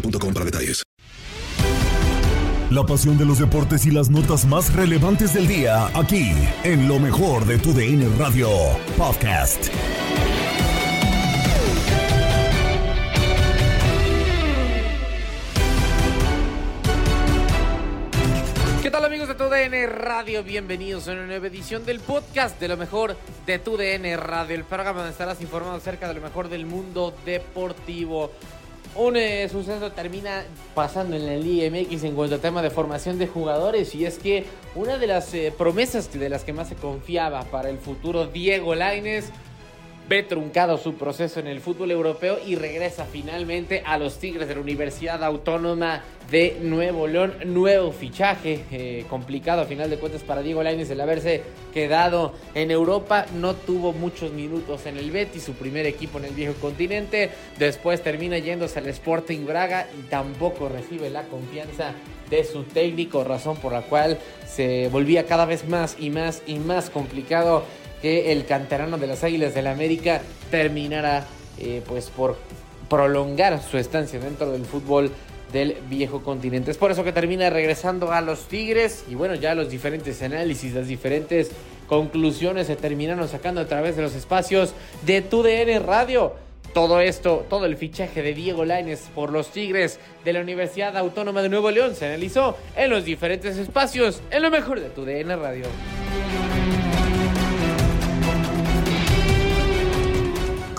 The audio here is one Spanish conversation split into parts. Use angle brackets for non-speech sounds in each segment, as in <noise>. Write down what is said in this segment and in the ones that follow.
boostmobile.com para detalles. La pasión de los deportes y las notas más relevantes del día, aquí, en lo mejor de tu DN Radio Podcast. ¿Qué tal amigos de TUDN Radio? Bienvenidos a una nueva edición del podcast de lo mejor de TUDN Radio, el programa donde estarás informado acerca de lo mejor del mundo deportivo. Un eh, suceso termina pasando en la Liga MX en cuanto a tema de formación de jugadores y es que una de las eh, promesas de las que más se confiaba para el futuro Diego Lainez ve truncado su proceso en el fútbol europeo y regresa finalmente a los Tigres de la Universidad Autónoma de Nuevo León. Nuevo fichaje, eh, complicado a final de cuentas para Diego Lainez el haberse quedado en Europa. No tuvo muchos minutos en el Betis, su primer equipo en el viejo continente. Después termina yéndose al Sporting Braga y tampoco recibe la confianza de su técnico, razón por la cual se volvía cada vez más y más y más complicado que el canterano de las Águilas del la América terminara eh, pues por prolongar su estancia dentro del fútbol del viejo continente. Es por eso que termina regresando a los Tigres y bueno, ya los diferentes análisis, las diferentes conclusiones se terminaron sacando a través de los espacios de TUDN Radio. Todo esto, todo el fichaje de Diego Lainez por los Tigres de la Universidad Autónoma de Nuevo León se analizó en los diferentes espacios en lo mejor de TUDN Radio.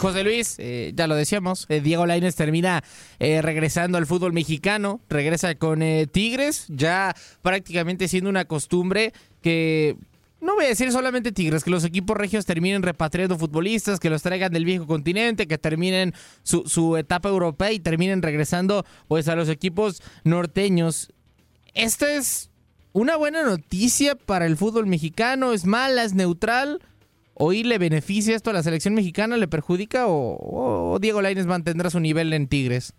José Luis, eh, ya lo decíamos, eh, Diego Lainez termina eh, regresando al fútbol mexicano, regresa con Tigres, ya prácticamente siendo una costumbre que no voy a decir solamente Tigres, que los equipos regios terminen repatriando futbolistas, que los traigan del viejo continente, que terminen su, su etapa europea y terminen regresando pues a los equipos norteños. Esta es una buena noticia para el fútbol mexicano, es mala, es neutral. ¿Hoy le beneficia esto a la selección mexicana? ¿Le perjudica o, Diego Lainez mantendrá su nivel en Tigres?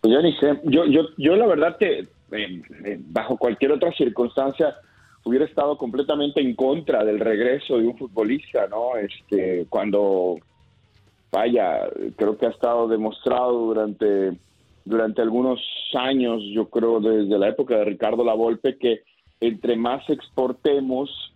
Pues yo ni sé. Yo, yo, yo la verdad que eh, eh, bajo cualquier otra circunstancia hubiera estado completamente en contra del regreso de un futbolista, ¿no? Este, cuando vaya, creo que ha estado demostrado durante durante algunos años, yo creo desde la época de Ricardo Lavolpe que entre más exportemos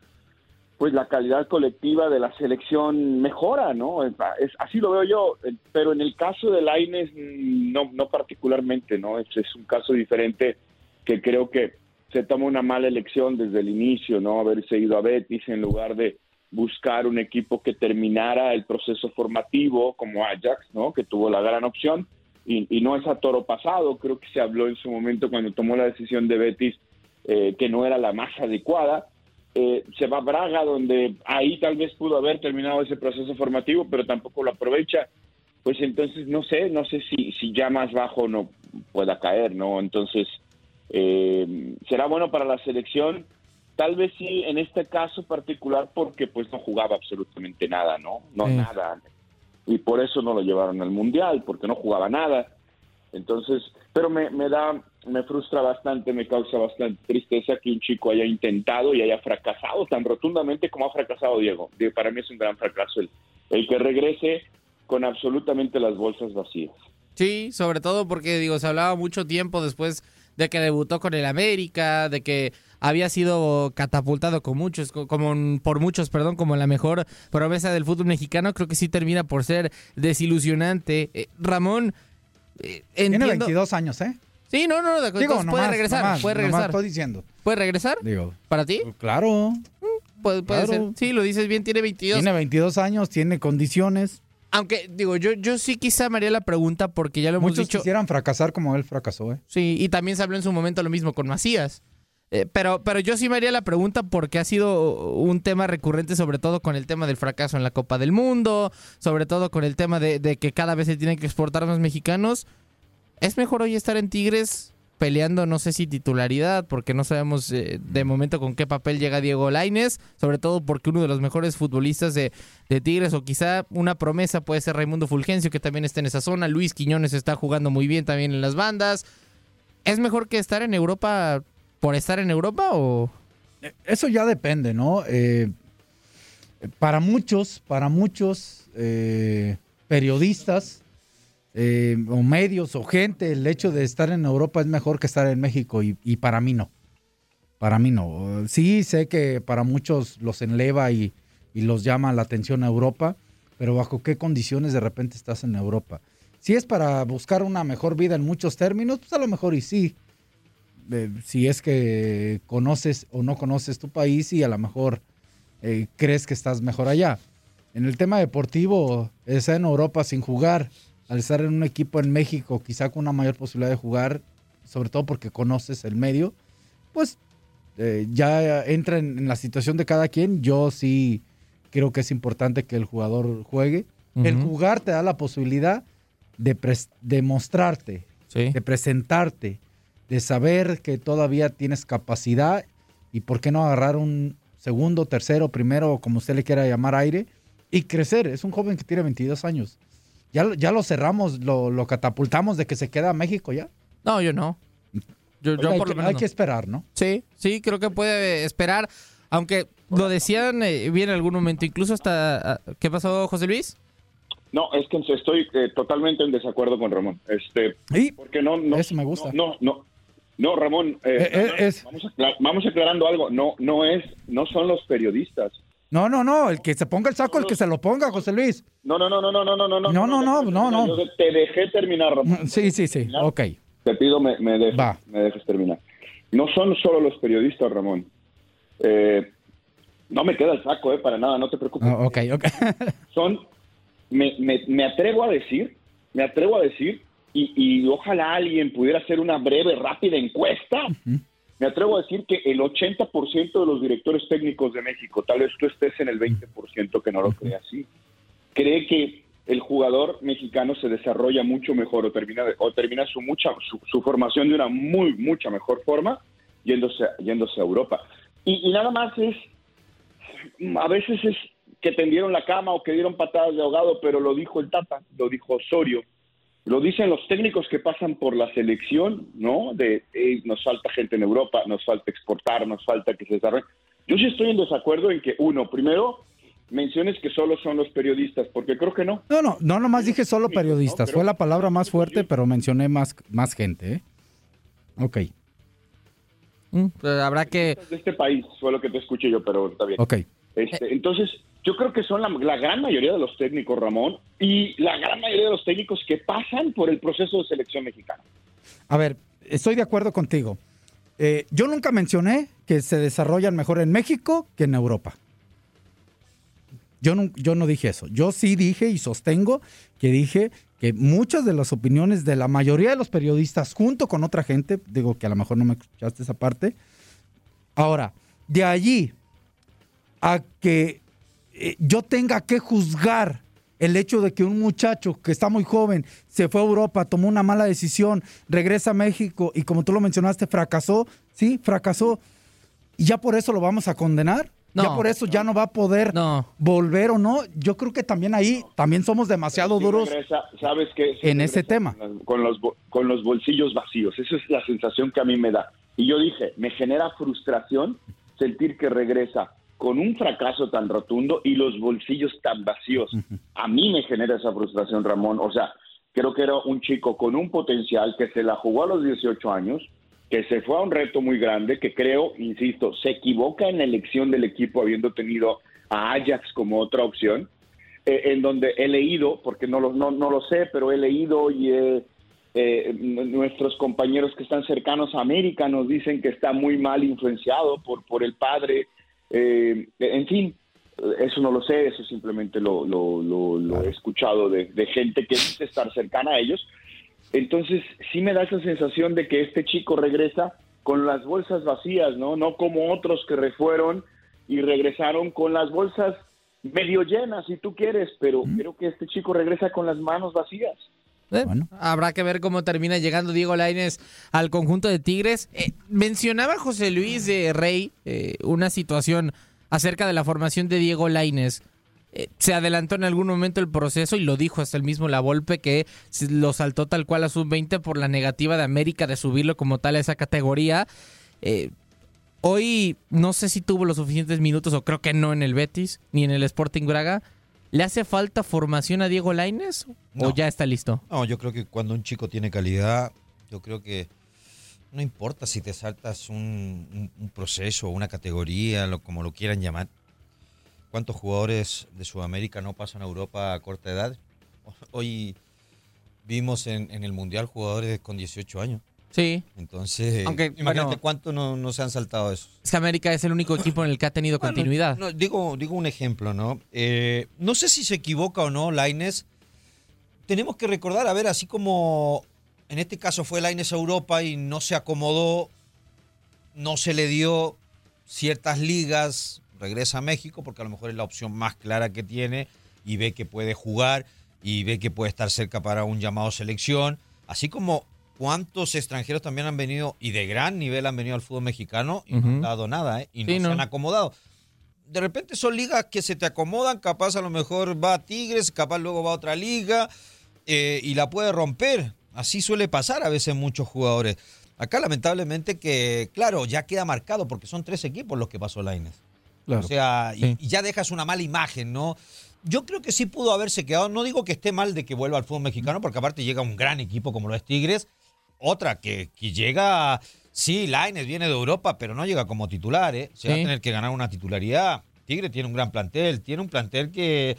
pues la calidad colectiva de la selección mejora, ¿no? Es, así lo veo yo, pero en el caso de Laines no, no particularmente, ¿no? Es, un caso diferente que creo que se toma una mala elección desde el inicio, ¿no? Haberse ido a Betis en lugar de buscar un equipo que terminara el proceso formativo como Ajax, ¿no? Que tuvo la gran opción y, y no es a toro pasado. Creo que se habló en su momento cuando tomó la decisión de Betis eh, que no era la más adecuada. Eh, se va a Braga, donde ahí tal vez pudo haber terminado ese proceso formativo, pero tampoco lo aprovecha. Pues entonces no sé, no sé si, si ya más bajo no pueda caer, ¿no? Entonces, eh, será bueno para la selección, tal vez sí en este caso particular porque pues no jugaba absolutamente nada, ¿no? No Sí. nada. Y por eso no lo llevaron al Mundial, porque no jugaba nada. Entonces, pero me, me da, me frustra bastante, me causa bastante tristeza que un chico haya intentado y haya fracasado tan rotundamente como ha fracasado Diego. Para mí es un gran fracaso el, el que regrese con absolutamente las bolsas vacías. Sí, sobre todo porque, digo, se hablaba mucho tiempo después de que debutó con el América, de que había sido catapultado con muchos, co- como por muchos, perdón, como la mejor promesa del fútbol mexicano. Creo que sí termina por ser desilusionante. Eh, Ramón, eh, Tiene entiendo... 22 años, ¿eh? Sí, no, no, de acuerdo, Digo, puede regresar, nomás, puede regresar. estoy diciendo. ¿Puede regresar? Digo, ¿Para ti? claro. Puede, puede Claro. ser. Sí, lo dices bien, tiene 22. Tiene 22 años, tiene condiciones. Aunque, digo, yo, yo sí quizá me haría la pregunta porque ya lo hemos Muchos dicho. quisieran fracasar como él fracasó, ¿eh? Sí, y también se habló en su momento lo mismo con Macías. Eh, pero, pero yo sí me haría la pregunta porque ha sido un tema recurrente, sobre todo con el tema del fracaso en la Copa del Mundo, sobre todo con el tema de, de que cada vez se tienen que exportar más mexicanos. ¿Es mejor hoy estar en Tigres peleando, no sé si titularidad, porque no sabemos eh, de momento con qué papel llega Diego Laines, sobre todo porque uno de los mejores futbolistas de, Tigres, o quizá una promesa puede ser Raimundo Fulgencio, que también está en esa zona, Luis Quiñones está jugando muy bien también en las bandas. ¿Es mejor que estar en Europa por estar en Europa o...? Eso ya depende, ¿no? Eh, para muchos, para muchos eh, periodistas eh, o medios o gente, el hecho de estar en Europa es mejor que estar en México y, y para mí no. Para mí no. Sí, sé que para muchos los enleva y, y los llama la atención a Europa, pero bajo qué condiciones de repente estás en Europa. Si es para buscar una mejor vida en muchos términos, pues a lo mejor y sí. Eh, si es que conoces o no conoces tu país y a lo mejor eh, crees que estás mejor allá. En el tema deportivo, estar en Europa sin jugar, al estar en un equipo en México, quizá con una mayor posibilidad de jugar, sobre todo porque conoces el medio, pues eh, ya entra en, en la situación de cada quien. Yo sí creo que es importante que el jugador juegue. El jugar te da la posibilidad de, de mostrarte, de presentarte, de saber que todavía tienes capacidad y por qué no agarrar un segundo, tercero, primero, como usted le quiera llamar aire, y crecer. Es un joven que tiene 22 años. Ya, lo- ya lo cerramos, lo, lo catapultamos de que se queda a México ya. No, yo no. Yo, yo hay, por que, lo menos hay no. que esperar, ¿no? Sí, sí, creo que puede esperar, aunque lo decían eh, bien en algún momento, incluso hasta... ah, ¿Qué pasó, José Luis? No, es que estoy eh, totalmente en desacuerdo con Ramón. Este, porque no, no, Eso me gusta. No, no, no, Ramón. eh, Eh, eh, es- Vamos, vamos aclarando algo. No, no es, no son los periodistas. No, no, no, el que se ponga el saco, el que se lo ponga, José Luis. No, no, no, no, no, no, no, no, No, no, no, no, no. Yo te dejé terminar, Ramón. Sí, sí, sí, ok. Te pido me, me, dejes, me dejes terminar. No son solo los periodistas, Ramón. Eh, no me queda el saco, eh, para nada, no te preocupes. Ah, ok, ok. Son, me, me, me atrevo a decir, me atrevo a decir, y, y ojalá alguien pudiera hacer una breve, rápida encuesta. Me atrevo a decir que el 80% de los directores técnicos de México, tal vez tú estés en el 20% que no lo cree así, cree que el jugador mexicano se desarrolla mucho mejor o termina, o termina su, mucha, su, su formación de una muy, mucha mejor forma yéndose, yéndose a Europa. Y, y nada más es, a veces es que tendieron la cama o que dieron patadas de ahogado, pero lo dijo el Tata, lo dijo Osorio, lo dicen los técnicos que pasan por la selección, ¿no? De "Ey, nos falta gente en Europa, nos falta exportar, nos falta que se desarrolle. Yo sí estoy en desacuerdo en que, uno, primero, menciones que solo son los periodistas, porque creo que no. No, no, no nomás dije solo periodistas. Fue la palabra más fuerte, pero mencioné más, más gente, ¿eh? Ok, Pues habrá que... De este país fue lo que te escuché yo, pero está bien. ok. Este, entonces, yo creo que son la, gran mayoría de los técnicos, Ramón, y la gran mayoría de los técnicos que pasan por el proceso de selección mexicana. A ver, estoy de acuerdo contigo. Eh, yo nunca mencioné que se desarrollan mejor en México que en Europa. Yo no, yo no dije eso. Yo sí dije y sostengo que dije que muchas de las opiniones de la mayoría de los periodistas, junto con otra gente, digo que a lo mejor no me escuchaste esa parte. Ahora, de allí a que eh, yo tenga que juzgar el hecho de que un muchacho que está muy joven se fue a Europa, tomó una mala decisión, regresa a México y como tú lo mencionaste, fracasó, ¿sí? Fracasó. ¿Y ya por eso lo vamos a condenar? No. ya por eso ya no va a poder volver o no. Yo creo que también ahí también somos demasiado duros regresa, ¿sabes qué? En ese tema. Con, los, bo- con los bolsillos vacíos. Esa es la sensación que a mí me da. Y yo dije, me genera frustración sentir que regresa con un fracaso tan rotundo y los bolsillos tan vacíos. A mí me genera esa frustración, Ramón. O sea, creo que era un chico con un potencial que se la jugó a los 18 años, que se fue a un reto muy grande, que creo, insisto, se equivoca en la elección del equipo habiendo tenido a Ajax como otra opción, eh, en donde he leído, porque no lo, no, no lo sé, pero he leído y he- eh, n- nuestros compañeros que están cercanos a América nos dicen que está muy mal influenciado por, por el padre. Eh, en fin, eso no lo sé, eso simplemente lo, lo, lo- lo he escuchado de, de gente que dice estar cercana a ellos. Entonces, sí me da esa sensación de que este chico regresa con las bolsas vacías, ¿no? No como otros que refueron y regresaron con las bolsas medio llenas, si tú quieres, pero creo que este chico regresa con las manos vacías. Eh, Habrá que ver cómo termina llegando Diego Lainez al conjunto de Tigres. Eh, mencionaba José Luis de Rey eh, una situación acerca de la formación de Diego Lainez. Eh, se adelantó en algún momento el proceso y lo dijo hasta el mismo La Volpe que lo saltó tal cual a sub-20 por la negativa de América de subirlo como tal a esa categoría. Hoy no sé si tuvo los suficientes minutos o creo que no en el Betis ni en el Sporting Braga. ¿Le hace falta formación a Diego Lainez o ya está listo? No, yo creo que cuando un chico tiene calidad, yo creo que no importa si te saltas un, un- un proceso, una categoría, lo, como lo quieran llamar. ¿Cuántos jugadores de Sudamérica no pasan a Europa a corta edad? Hoy vimos en, en el Mundial jugadores con 18 años. Sí. Entonces, Aunque, imagínate bueno. cuántos no, no se han saltado eso. Es que América es el único equipo en el que ha tenido continuidad. No, digo, digo un ejemplo, ¿no? Eh, no sé si se equivoca o no, Laines. Tenemos que recordar, a ver, así como en este caso fue Laines a Europa y no se acomodó, no se le dio ciertas ligas, regresa a México porque a lo mejor es la opción más clara que tiene y ve que puede jugar y ve que puede estar cerca para un llamado selección, así como cuántos extranjeros también han venido y de gran nivel han venido al fútbol mexicano y no han dado nada, ¿eh? Y no Sí, se no. han acomodado. De repente son ligas que se te acomodan, capaz a lo mejor va a Tigres, capaz luego va a otra liga eh, y la puede romper. Así suele pasar a veces muchos jugadores. Acá lamentablemente que, claro, ya queda marcado porque son tres equipos los que pasó Laines. Claro. O sea, y, ya dejas una mala imagen, ¿no? Yo creo que sí pudo haberse quedado. No digo que esté mal de que vuelva al fútbol mexicano, porque aparte llega un gran equipo como lo es Tigres. Otra que, que llega, sí, Laines viene de Europa, pero no llega como titular, ¿eh? Se va a tener que ganar una titularidad. Tigre tiene un gran plantel, tiene un plantel que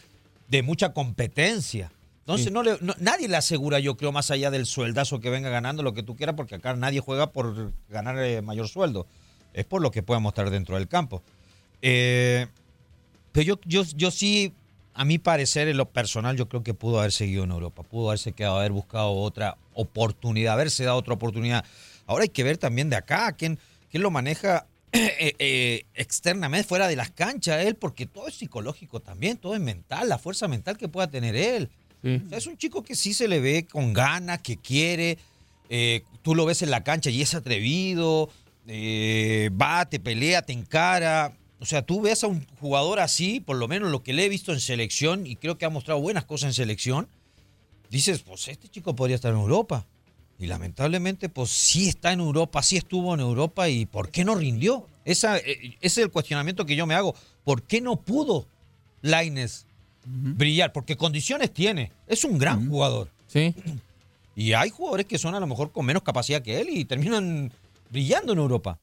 de mucha competencia. Entonces, Sí. no le- no- nadie le asegura, yo creo, más allá del sueldazo que venga ganando lo que tú quieras, porque acá nadie juega por ganar eh, mayor sueldo. Es por lo que pueda mostrar dentro del campo. Eh, pero yo, yo, yo sí, a mi parecer, en lo personal, yo creo que pudo haber seguido en Europa, pudo haberse quedado, haber buscado otra oportunidad, haberse dado otra oportunidad. Ahora hay que ver también de acá quién, quién lo maneja <clears throat> eh, eh, externamente, fuera de las canchas, él, porque todo es psicológico también, todo es mental, la fuerza mental que pueda tener él. O sea, es un chico que sí se le ve con ganas, que quiere. eh, tú lo ves en la cancha y es atrevido. va, te pelea, te encara. O sea, tú ves a un jugador así, por lo menos lo que le he visto en selección, y creo que ha mostrado buenas cosas en selección. Dices, pues este chico podría estar en Europa. Y lamentablemente, pues sí está en Europa, sí estuvo en Europa, y ¿por qué no rindió? Esa, eh, ese es el cuestionamiento que yo me hago. ¿Por qué no pudo Laines brillar? Porque condiciones tiene. Es un gran jugador. Sí. <clears throat> Y hay jugadores que son a lo mejor con menos capacidad que él y terminan brillando en Europa.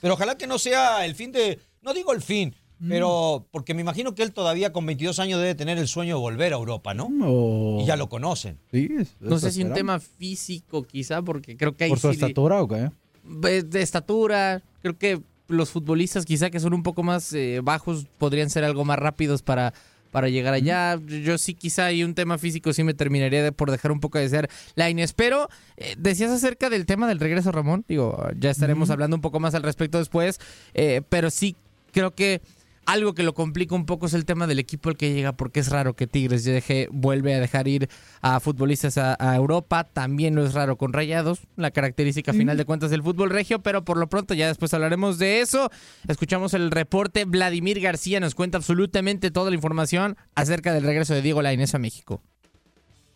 Pero ojalá que no sea el fin de. No digo el fin, pero porque me imagino que él todavía con 22 años debe tener el sueño de volver a Europa, ¿no? Y ya lo conocen. Sí, es- No sé si un tema físico quizá, porque creo que hay ¿Por su estatura o qué? de estatura, creo que los futbolistas quizá que son un poco más eh, bajos podrían ser algo más rápidos para, para llegar allá. Yo sí quizá hay un tema físico sí me terminaría de, por dejar un poco de ser la Inés. Pero eh, decías acerca del tema del regreso, Ramón. Digo, ya estaremos hablando un poco más al respecto después. eh, pero sí creo que algo que lo complica un poco es el tema del equipo al que llega, porque es raro que Tigres deje, vuelve a dejar ir a futbolistas a, a Europa. También lo es raro con Rayados, la característica final de cuentas del fútbol regio, pero por lo pronto ya después hablaremos de eso. Escuchamos el reporte. Vladimir García nos cuenta absolutamente toda la información acerca del regreso de Diego Lainez a México.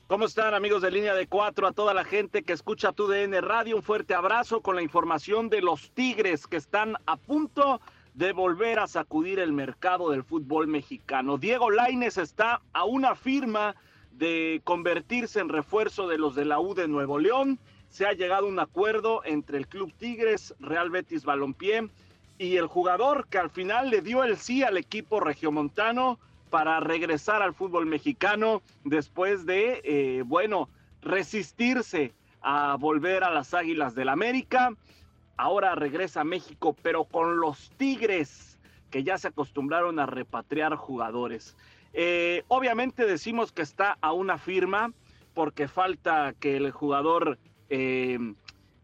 ¿Cómo están amigos de línea de cuatro? A toda la gente que escucha tu DN Radio, un fuerte abrazo con la información de los Tigres que están a punto de volver a sacudir el mercado del fútbol mexicano. Diego Laines está a una firma de convertirse en refuerzo de los de la U de Nuevo León. Se ha llegado a un acuerdo entre el Club Tigres, Real Betis Balompié y el jugador que al final le dio el sí al equipo regiomontano para regresar al fútbol mexicano después de, eh, bueno, resistirse a volver a las Águilas del América. Ahora regresa a México, pero con los Tigres, que ya se acostumbraron a repatriar jugadores. Eh, obviamente decimos que está a una firma, porque falta que el jugador eh,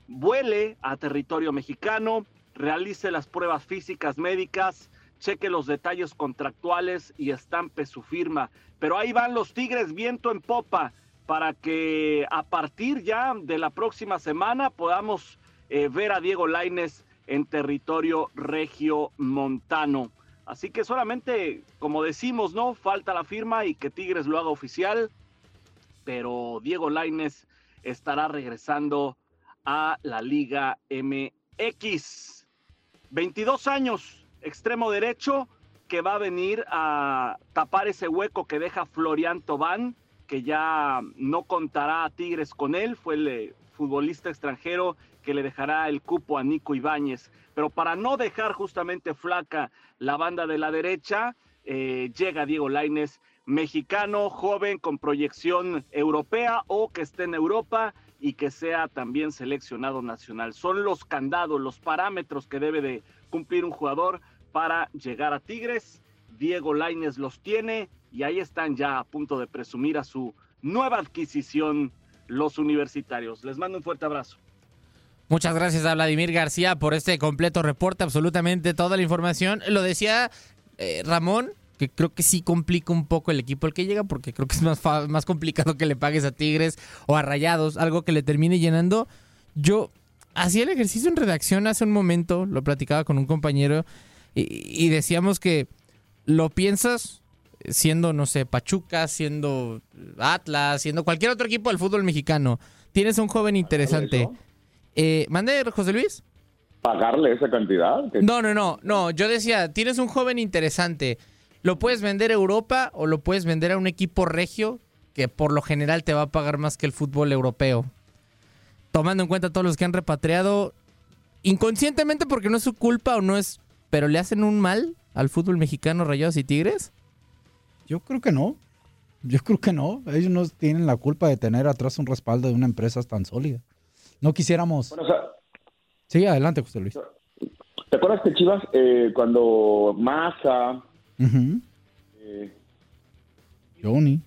vuele a territorio mexicano, realice las pruebas físicas médicas, cheque los detalles contractuales y estampe su firma. Pero ahí van los Tigres viento en popa para que a partir ya de la próxima semana podamos eh, ver a Diego Laines en territorio regio montano. Así que solamente, como decimos, ¿no? Falta la firma y que Tigres lo haga oficial, pero Diego Laines estará regresando a la Liga MX. 22 años, extremo derecho, que va a venir a tapar ese hueco que deja Florian Tobán, que ya no contará a Tigres con él, fue el eh, futbolista extranjero que le dejará el cupo a Nico Ibáñez. Pero para no dejar justamente flaca la banda de la derecha, eh, llega Diego Laines, mexicano, joven, con proyección europea o que esté en Europa y que sea también seleccionado nacional. Son los candados, los parámetros que debe de cumplir un jugador para llegar a Tigres. Diego Laines los tiene y ahí están ya a punto de presumir a su nueva adquisición los universitarios. Les mando un fuerte abrazo. Muchas gracias a Vladimir García por este completo reporte, absolutamente toda la información. Lo decía eh, Ramón, que creo que sí complica un poco el equipo al que llega, porque creo que es más, más complicado que le pagues a Tigres o a Rayados, algo que le termine llenando. Yo hacía el ejercicio en redacción hace un momento, lo platicaba con un compañero, y, y decíamos que lo piensas siendo, no sé, Pachuca, siendo Atlas, siendo cualquier otro equipo del fútbol mexicano. Tienes un joven interesante. Eh, ¿Mande, José Luis? ¿Pagarle esa cantidad? Que- No, no, no, no. Yo decía, tienes un joven interesante. Lo puedes vender a Europa o lo puedes vender a un equipo regio que por lo general te va a pagar más que el fútbol europeo. Tomando en cuenta todos los que han repatriado, inconscientemente porque no es su culpa o no es, pero le hacen un mal al fútbol mexicano, Rayados y Tigres. Yo creo que no. Yo creo que no. Ellos no tienen la culpa de tener atrás un respaldo de una empresa tan sólida. No quisiéramos. Bueno, o sea, Sí, adelante, José Luis. ¿Te acuerdas que Chivas, eh, cuando Massa, eh, Johnny,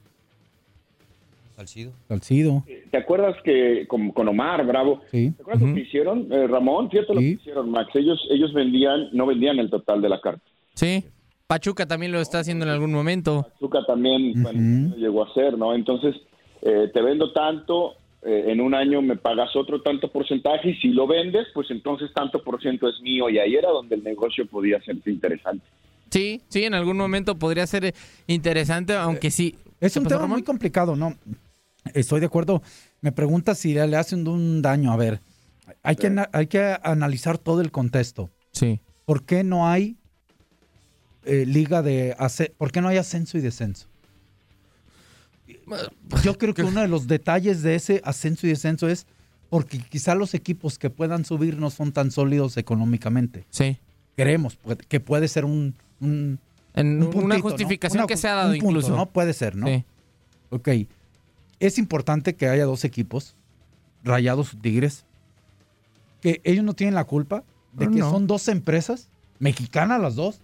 Salcido. Salcido. ¿te acuerdas que con, con Omar Bravo, Sí. ¿te acuerdas lo que hicieron, eh, Ramón? Fíjate lo que hicieron, Max. Ellos, ellos vendían, no vendían el total de la carta. Sí. Pachuca también lo está haciendo en algún momento. Pachuca también bueno, lo llegó a hacer, ¿no? Entonces, eh, te vendo tanto, eh, en un año me pagas otro tanto porcentaje y si lo vendes, pues entonces tanto por ciento es mío y ahí era donde el negocio podía ser interesante. Sí, sí, en algún momento podría ser interesante, aunque sí. Es ¿Qué un pasó, tema Ramón? muy complicado, ¿no? Estoy de acuerdo. Me pregunta si le hacen un daño. A ver, hay que, hay que analizar todo el contexto. Sí. ¿Por qué no hay eh, liga de... ¿Por qué no hay ascenso y descenso? Yo creo que uno de los detalles de ese ascenso y descenso es porque quizá los equipos que puedan subir no son tan sólidos económicamente. Sí. Creemos que puede ser un... un- En un una justificación Una que se ha dado un punto, incluso. ¿no? Puede ser, ¿no? Sí. Ok. Es importante que haya dos equipos, Rayados Tigres, que ellos no tienen la culpa de No, que no. son dos empresas, mexicanas las dos,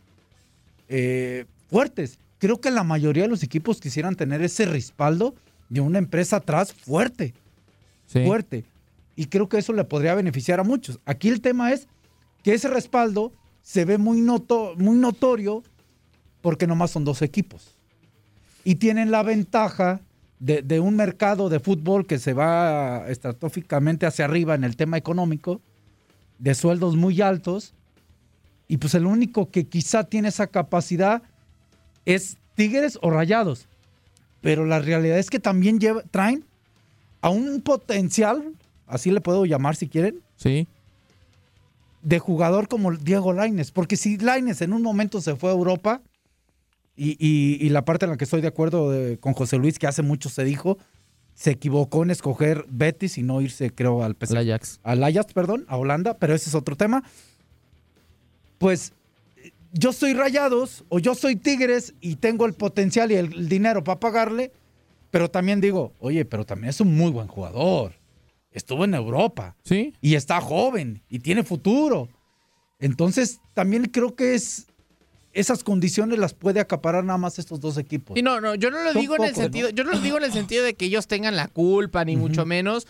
eh, fuertes, creo que la mayoría de los equipos quisieran tener ese respaldo de una empresa atrás fuerte. Fuerte. Y creo que eso le podría beneficiar a muchos. Aquí el tema es que ese respaldo se ve muy, noto, muy notorio porque nomás son dos equipos. Y tienen la ventaja de, de, un mercado de fútbol que se va estratosféricamente hacia arriba en el tema económico, de sueldos muy altos. Y pues el único que quizá tiene esa capacidad es Tigres o Rayados. Pero la realidad es que también lleva, traen a un potencial, así le puedo llamar si quieren. Sí. De jugador como Diego Laines. Porque si Laines en un momento se fue a Europa, y, y, la parte en la que estoy de acuerdo con José Luis, que hace mucho se dijo, se equivocó en escoger Betis y no irse, creo, al PSG. Ajax. Al Ajax, perdón, a Holanda, pero ese es otro tema. Pues yo soy Rayados o yo soy Tigres y tengo el potencial y el dinero para pagarle, pero también digo, oye, pero también es un muy buen jugador. Estuvo en Europa. Sí. Y está joven y tiene futuro. Entonces, también creo que es esas condiciones las puede acaparar nada más estos dos equipos. Y no, no, yo no lo digo en el sentido, yo no lo digo en el sentido de que ellos tengan la culpa ni mucho menos,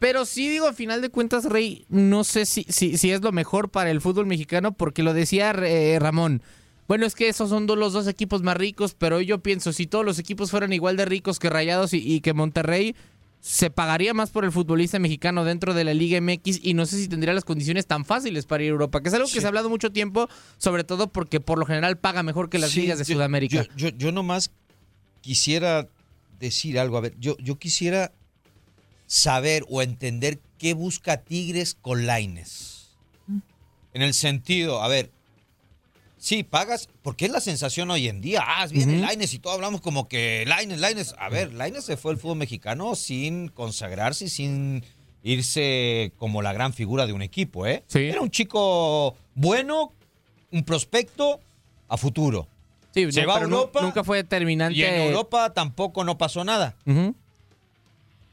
pero sí digo, a final de cuentas, Rey, no sé si, si, si es lo mejor para el fútbol mexicano, porque lo decía eh, Ramón. Bueno, es que esos son los dos equipos más ricos, pero yo pienso, si todos los equipos fueran igual de ricos que Rayados y, que Monterrey, se pagaría más por el futbolista mexicano dentro de la Liga MX y no sé si tendría las condiciones tan fáciles para ir a Europa, que es algo que se ha hablado mucho tiempo, sobre todo porque por lo general paga mejor que las ligas de Sudamérica. Yo, yo, yo nomás quisiera decir algo, a ver, yo, yo quisiera saber o entender qué busca Tigres con Laines. En el sentido, a ver, sí, pagas, porque es la sensación hoy en día. Ah, viene Laines y todos hablamos como que Laines, Laines. A ver, Laines se fue al fútbol mexicano sin consagrarse, sin irse como la gran figura de un equipo, ¿eh? Era un chico bueno, un prospecto a futuro. Sí, se va a Europa. nunca fue determinante. Y en Europa tampoco no pasó nada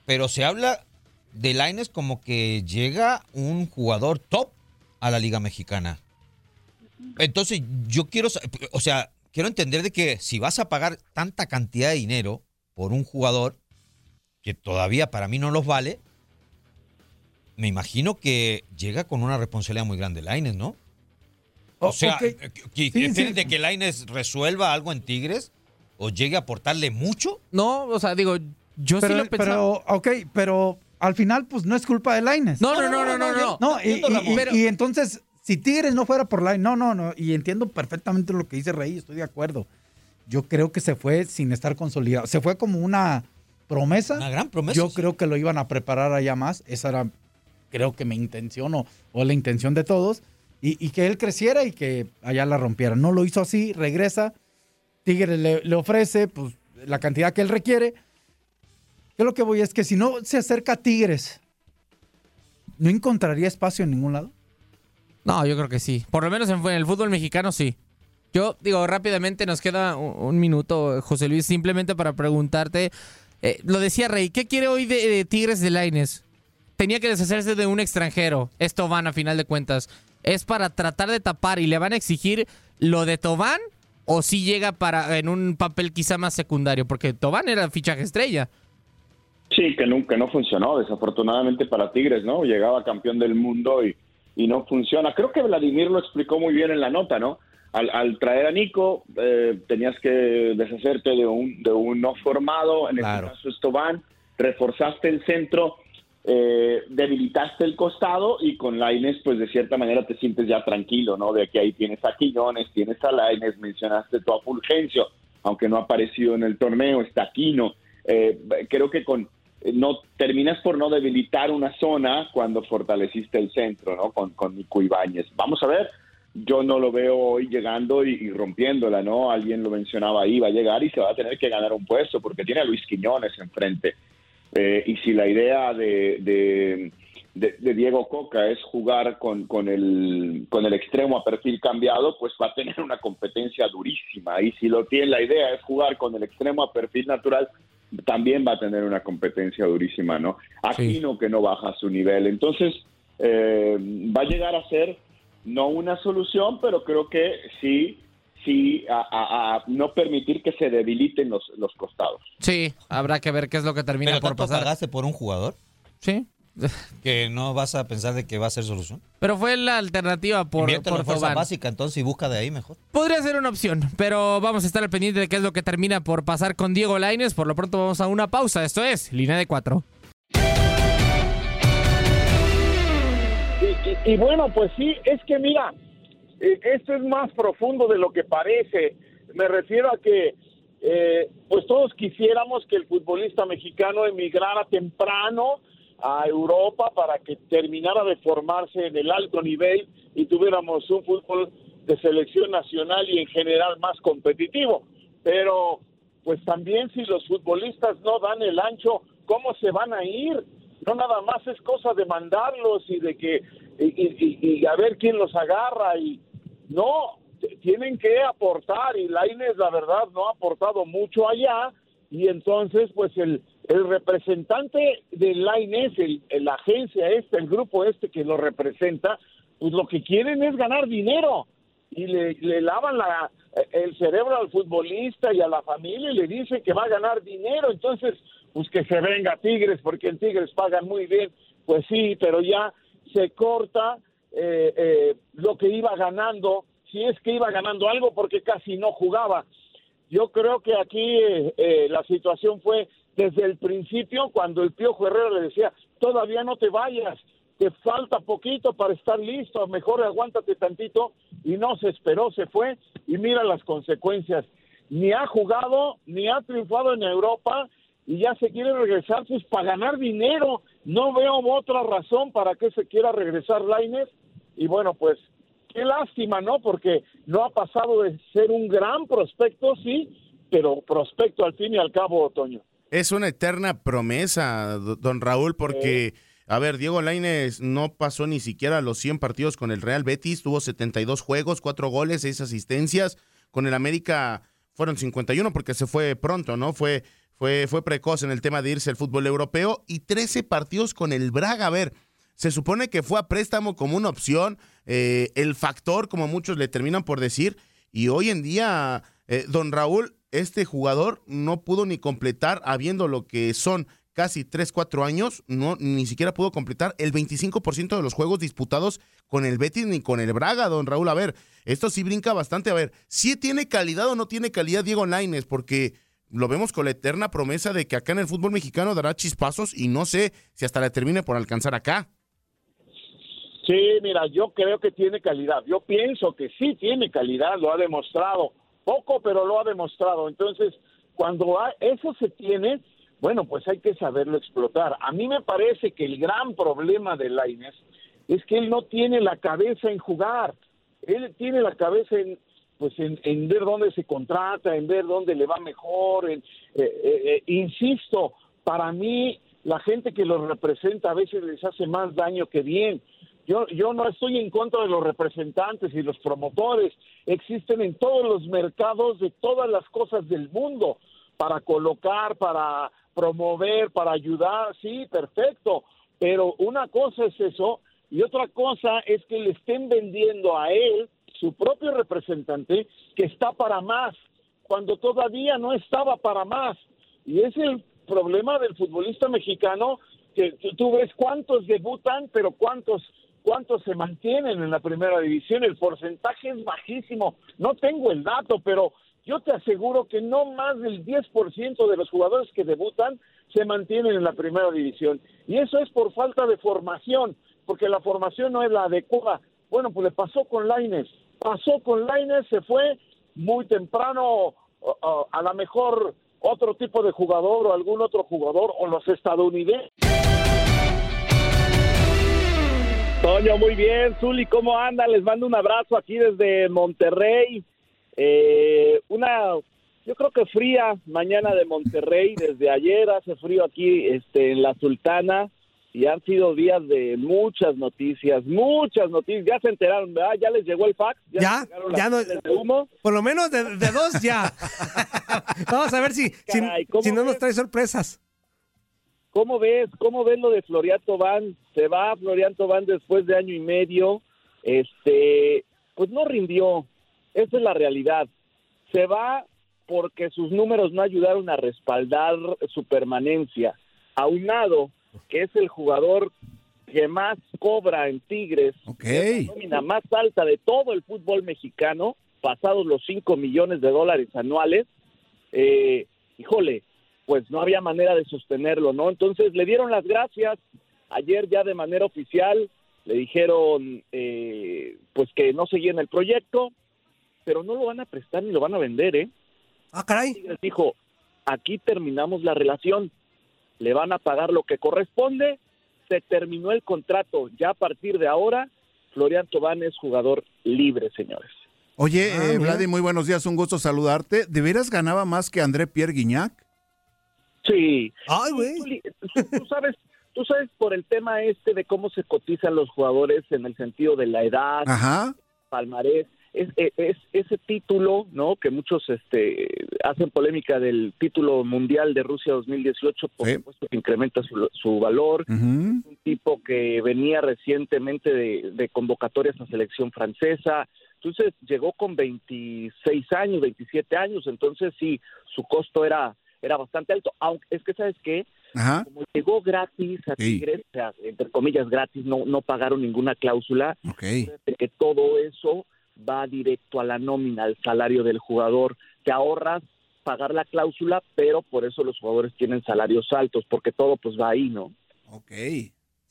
pero se habla de Laines como que llega un jugador top a la Liga Mexicana. Entonces, yo quiero, o sea, quiero entender de que si vas a pagar tanta cantidad de dinero por un jugador que todavía para mí no los vale, me imagino que llega con una responsabilidad muy grande Laines, ¿no? O sea, de que Laines resuelva algo en Tigres o llegue a aportarle mucho. No, o sea, digo, yo pero, sí lo pensaba. Pero, ok, pero al final, pues no es culpa de Laines. No, no, no, no, no. No, no y, y, entonces, si Tigres no fuera por Laines, no, no, no. Y entiendo perfectamente lo que dice Rey, estoy de acuerdo. Yo creo que se fue sin estar consolidado. Se fue como una promesa. Una gran promesa. Yo creo que lo iban a preparar allá más. Esa era, creo que mi intención o, la intención de todos. Y, y, que él creciera y que allá la rompiera. No lo hizo así, regresa. Tigres le, le ofrece pues, la cantidad que él requiere yo lo que voy es que si no se acerca a Tigres, ¿no encontraría espacio en ningún lado? No, yo creo que sí. Por lo menos en, el fútbol mexicano sí. Yo digo rápidamente, nos queda un, minuto, José Luis, simplemente para preguntarte. Eh, lo decía Rey, ¿qué quiere hoy de, Tigres de Laines? Tenía que deshacerse de un extranjero. Esto van a final de cuentas. ¿Es para tratar de tapar y le van a exigir lo de Tobán? ¿O si llega para en un papel quizá más secundario? Porque Tobán era fichaje estrella. Sí, que nunca no funcionó, desafortunadamente para Tigres, ¿no? Llegaba campeón del mundo y, y no funciona. Creo que Vladimir lo explicó muy bien en la nota, ¿no? Al, traer a Nico, eh, tenías que deshacerte de un, de un no formado, en este caso Estoban, reforzaste el centro, eh, debilitaste el costado y con Laines, pues de cierta manera te sientes ya tranquilo, ¿no? De que ahí tienes a Quiñones, tienes a Laines, mencionaste tu a Fulgencio, aunque no ha aparecido en el torneo, está Aquino. Eh, creo que con no terminas por no debilitar una zona cuando fortaleciste el centro, ¿no? Con, con Nico Ibáñez. Vamos a ver, yo no lo veo hoy llegando y, rompiéndola, ¿no? Alguien lo mencionaba ahí, va a llegar y se va a tener que ganar un puesto porque tiene a Luis Quiñones enfrente. Eh, y si la idea de, de, Diego Coca es jugar con, con, el, con el extremo a perfil cambiado, pues va a tener una competencia durísima. Y si lo tiene, la idea es jugar con el extremo a perfil natural, también va a tener una competencia durísima, ¿no? Aquino que no baja su nivel. Entonces, eh, va a llegar a ser no una solución, pero creo que sí sí a, a- a no permitir que se debiliten los, los costados. Sí, habrá que ver qué es lo que termina ¿Pero por tanto pasar. pagaste por un jugador? Sí. <laughs> Que no vas a pensar de que va a ser solución. Pero fue la alternativa por, en fuerza básica entonces y busca de ahí mejor. Podría ser una opción, pero vamos a estar al pendiente de qué es lo que termina por pasar con Diego Laines. Por lo pronto vamos a una pausa. Esto es Línea de Cuatro. Y, y- y bueno, pues sí, es que mira, eh, esto es más profundo de lo que parece. Me refiero a que, eh, pues todos quisiéramos que el futbolista mexicano emigrara temprano a Europa para que terminara de formarse en el alto nivel y tuviéramos un fútbol de selección nacional y en general más competitivo. Pero, pues también si los futbolistas no dan el ancho, ¿cómo se van a ir? No nada más es cosa de mandarlos y de que y, a ver quién los agarra y no tienen que aportar y Laines la verdad no ha aportado mucho allá y entonces pues el, el representante de Laines, el, la agencia este, el grupo este que lo representa, pues lo que quieren es ganar dinero y le, lavan la, el cerebro al futbolista y a la familia y le dicen que va a ganar dinero. Entonces, pues que se venga Tigres, porque en Tigres pagan muy bien. Pues sí, pero ya se corta eh, eh, lo que iba ganando, si es que iba ganando algo, porque casi no jugaba. Yo creo que aquí eh, eh, la situación fue desde el principio, cuando el Piojo Herrera le decía, todavía no te vayas, te falta poquito para estar listo, mejor aguántate tantito, y no se esperó, se fue, y mira las consecuencias. Ni ha jugado, ni ha triunfado en Europa, y ya se quiere regresar, pues para ganar dinero. No veo otra razón para que se quiera regresar Laines, y bueno, pues qué lástima, ¿no? Porque no ha pasado de ser un gran prospecto, sí, pero prospecto al fin y al cabo, Otoño. Es una eterna promesa, do- don Raúl, porque, a ver, Diego Lainez no pasó ni siquiera los 100 partidos con el Real Betis, tuvo 72 juegos, 4 goles, 6 asistencias. Con el América fueron 51 porque se fue pronto, ¿no? Fue, fue, fue precoz en el tema de irse al fútbol europeo y 13 partidos con el Braga. A ver, se supone que fue a préstamo como una opción, eh, el factor, como muchos le terminan por decir, y hoy en día, eh, don Raúl, este jugador no pudo ni completar, habiendo lo que son casi 3, 4 años, no, ni siquiera pudo completar el 25% de los juegos disputados con el Betis ni con el Braga, don Raúl. A ver, esto sí brinca bastante. A ver, si tiene calidad o no tiene calidad Diego Laines, porque lo vemos con la eterna promesa de que acá en el fútbol mexicano dará chispazos y no sé si hasta le termine por alcanzar acá. Sí, mira, yo creo que tiene calidad. Yo pienso que sí tiene calidad, lo ha demostrado. Poco, pero lo ha demostrado. Entonces, cuando eso se tiene, bueno, pues hay que saberlo explotar. A mí me parece que el gran problema de Laines es que él no tiene la cabeza en jugar. Él tiene la cabeza en pues en, ver dónde se contrata, en ver dónde le va mejor. eh, eh, eh, insisto, para mí la gente que los representa a veces les hace más daño que bien. Yo, yo no estoy en contra de los representantes y los promotores. Existen en todos los mercados de todas las cosas del mundo para colocar, para promover, para ayudar. Sí, perfecto. Pero una cosa es eso y otra cosa es que le estén vendiendo a él, su propio representante, que está para más, cuando todavía no estaba para más. Y es el problema del futbolista mexicano, que tú- ves cuántos debutan, pero cuántos cuántos se mantienen en la primera división. El porcentaje es bajísimo. No tengo el dato, pero yo te aseguro que no más del 10% de los jugadores que debutan se mantienen en la primera división. Y eso es por falta de formación, porque la formación no es la adecuada. Bueno, pues le pasó con Laines. Pasó con Laines, se fue muy temprano, a lo mejor otro tipo de jugador o algún otro jugador o los estadounidenses. Toño, muy bien. Zuli, ¿cómo anda? Les mando un abrazo aquí desde Monterrey. Eh, una, yo creo que fría mañana de Monterrey. Desde ayer hace frío aquí este, en la Sultana. Y han sido días de muchas noticias, muchas noticias. Ya se enteraron, ¿verdad? Ya les llegó el fax. Ya, Ya, les ya no. de humo. Por lo menos de, de dos ya. <laughs> Vamos a ver si, si- Caray, ¿cómo si no nos trae sorpresas. ¿Cómo ves? ¿Cómo ves lo de Florian Tobán? Se va Florian Tobán después de año y medio. Este, pues no rindió. Esa es la realidad. Se va porque sus números no ayudaron a respaldar su permanencia. Aunado, que es el jugador que más cobra en Tigres, es la nómina más alta de todo el fútbol mexicano, pasados los 5 millones de dólares anuales, eh, híjole, pues no había manera de sostenerlo, ¿no? Entonces le dieron las gracias ayer ya de manera oficial, le dijeron eh, pues que no seguían el proyecto, pero no lo van a prestar ni lo van a vender, ¿eh? Ah, caray. Tigres dijo, aquí terminamos la relación, le van a pagar lo que corresponde, se terminó el contrato, ya a partir de ahora, Florian Tobán es jugador libre, señores. Oye, Ah, eh. Vladi, muy buenos días, un gusto saludarte. ¿De veras ganaba más que André Pierre Guignac? Sí. Ay, güey. Tú, tú sabes, tú sabes por el tema este de cómo se cotizan los jugadores en el sentido de la edad, Ajá. palmarés, es, es, es- ese título, ¿no? Que muchos este hacen polémica del título mundial de Rusia 2018, por supuesto que incrementa su, su valor. Un tipo que venía recientemente de, de convocatorias a selección francesa. Entonces llegó con 26 años, 27 años, entonces sí, su costo era era bastante alto, aunque es que sabes qué, Ajá. como llegó gratis a. Tigres, o sea, entre comillas gratis, no no pagaron ninguna cláusula, Ok. de que todo eso va directo a la nómina, al salario del jugador. Te ahorras pagar la cláusula, pero por eso los jugadores tienen salarios altos, porque todo pues va ahí, ¿no? Ok.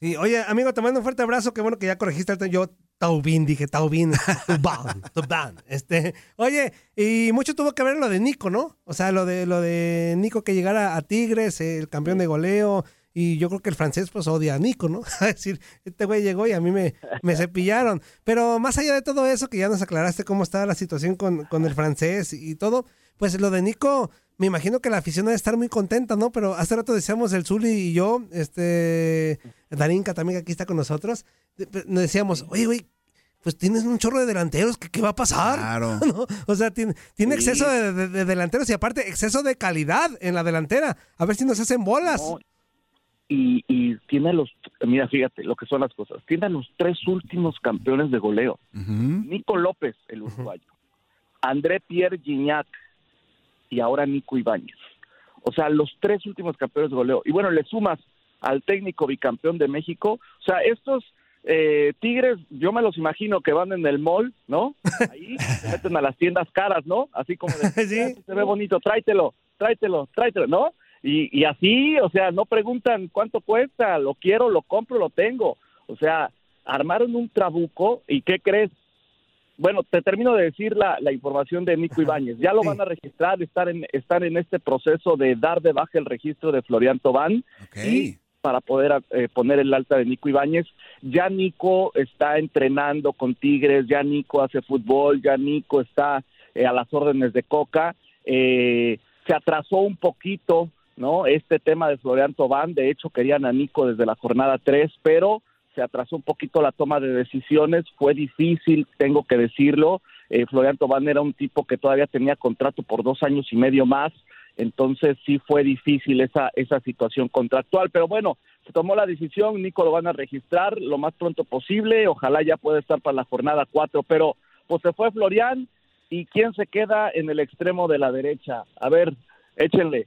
Sí, oye, amigo, te mando un fuerte abrazo. Qué bueno que ya corregiste. ahorita Yo, Taubín, dije Taubín. <laughs> Tubán, Tubán. Este, oye, y mucho tuvo que ver lo de Nico, ¿no? O sea, lo de, lo de Nico que llegara a Tigres, el campeón de goleo. Y yo creo que el francés pues odia a Nico, ¿no? <laughs> Es decir, este güey llegó y a mí me, me cepillaron. Pero más allá de todo eso, que ya nos aclaraste cómo está la situación con, con el francés y todo, pues lo de Nico, me imagino que la afición debe estar muy contenta, ¿no? Pero hace rato decíamos el Zuli y yo, este, Darinka también que aquí está con nosotros, nos decíamos, oye, güey, pues tienes un chorro de delanteros, ¿qué, qué va a pasar? Claro. <laughs> ¿No? O sea, tiene, tiene Sí. exceso de, de- de delanteros y aparte exceso de calidad en la delantera. A ver si nos hacen bolas. No, y, y tiene a los, mira, fíjate lo que son las cosas, tiene a los tres últimos campeones de goleo. Nico López, el uruguayo, André Pierre Gignac y ahora Nico Ibáñez. O sea, los tres últimos campeones de goleo. Y bueno, le sumas al técnico bicampeón de México. O sea, estos eh, tigres, yo me los imagino que van en el mall, ¿no? <laughs> Ahí se meten a las tiendas caras, ¿no? Así como de, <laughs> "Ah, se ve bonito, tráetelo, tráetelo, tráetelo, ¿no? Y, y así, o sea, no preguntan cuánto cuesta, lo quiero, lo compro, lo tengo. O sea, armaron un trabuco y ¿qué crees? Bueno, te termino de decir la, la información de Nico Ibáñez. Ya lo van a registrar, están en, están en este proceso de dar de baja el registro de Florian Tobán y para poder eh, poner el alta de Nico Ibáñez. Ya Nico está entrenando con Tigres, ya Nico hace fútbol, ya Nico está eh, a las órdenes de Coca. Eh, se atrasó un poquito, ¿no? Este tema de Florian Tobán, de hecho querían a Nico desde la jornada 3, pero se atrasó un poquito la toma de decisiones, fue difícil, tengo que decirlo. Eh, Florian Tobán era un tipo que todavía tenía contrato por dos años y medio más, entonces sí fue difícil esa, esa situación contractual, pero bueno, se tomó la decisión, Nico lo van a registrar lo más pronto posible, ojalá ya pueda estar para la jornada 4, pero pues se fue Florian y quién se queda en el extremo de la derecha. A ver, échenle.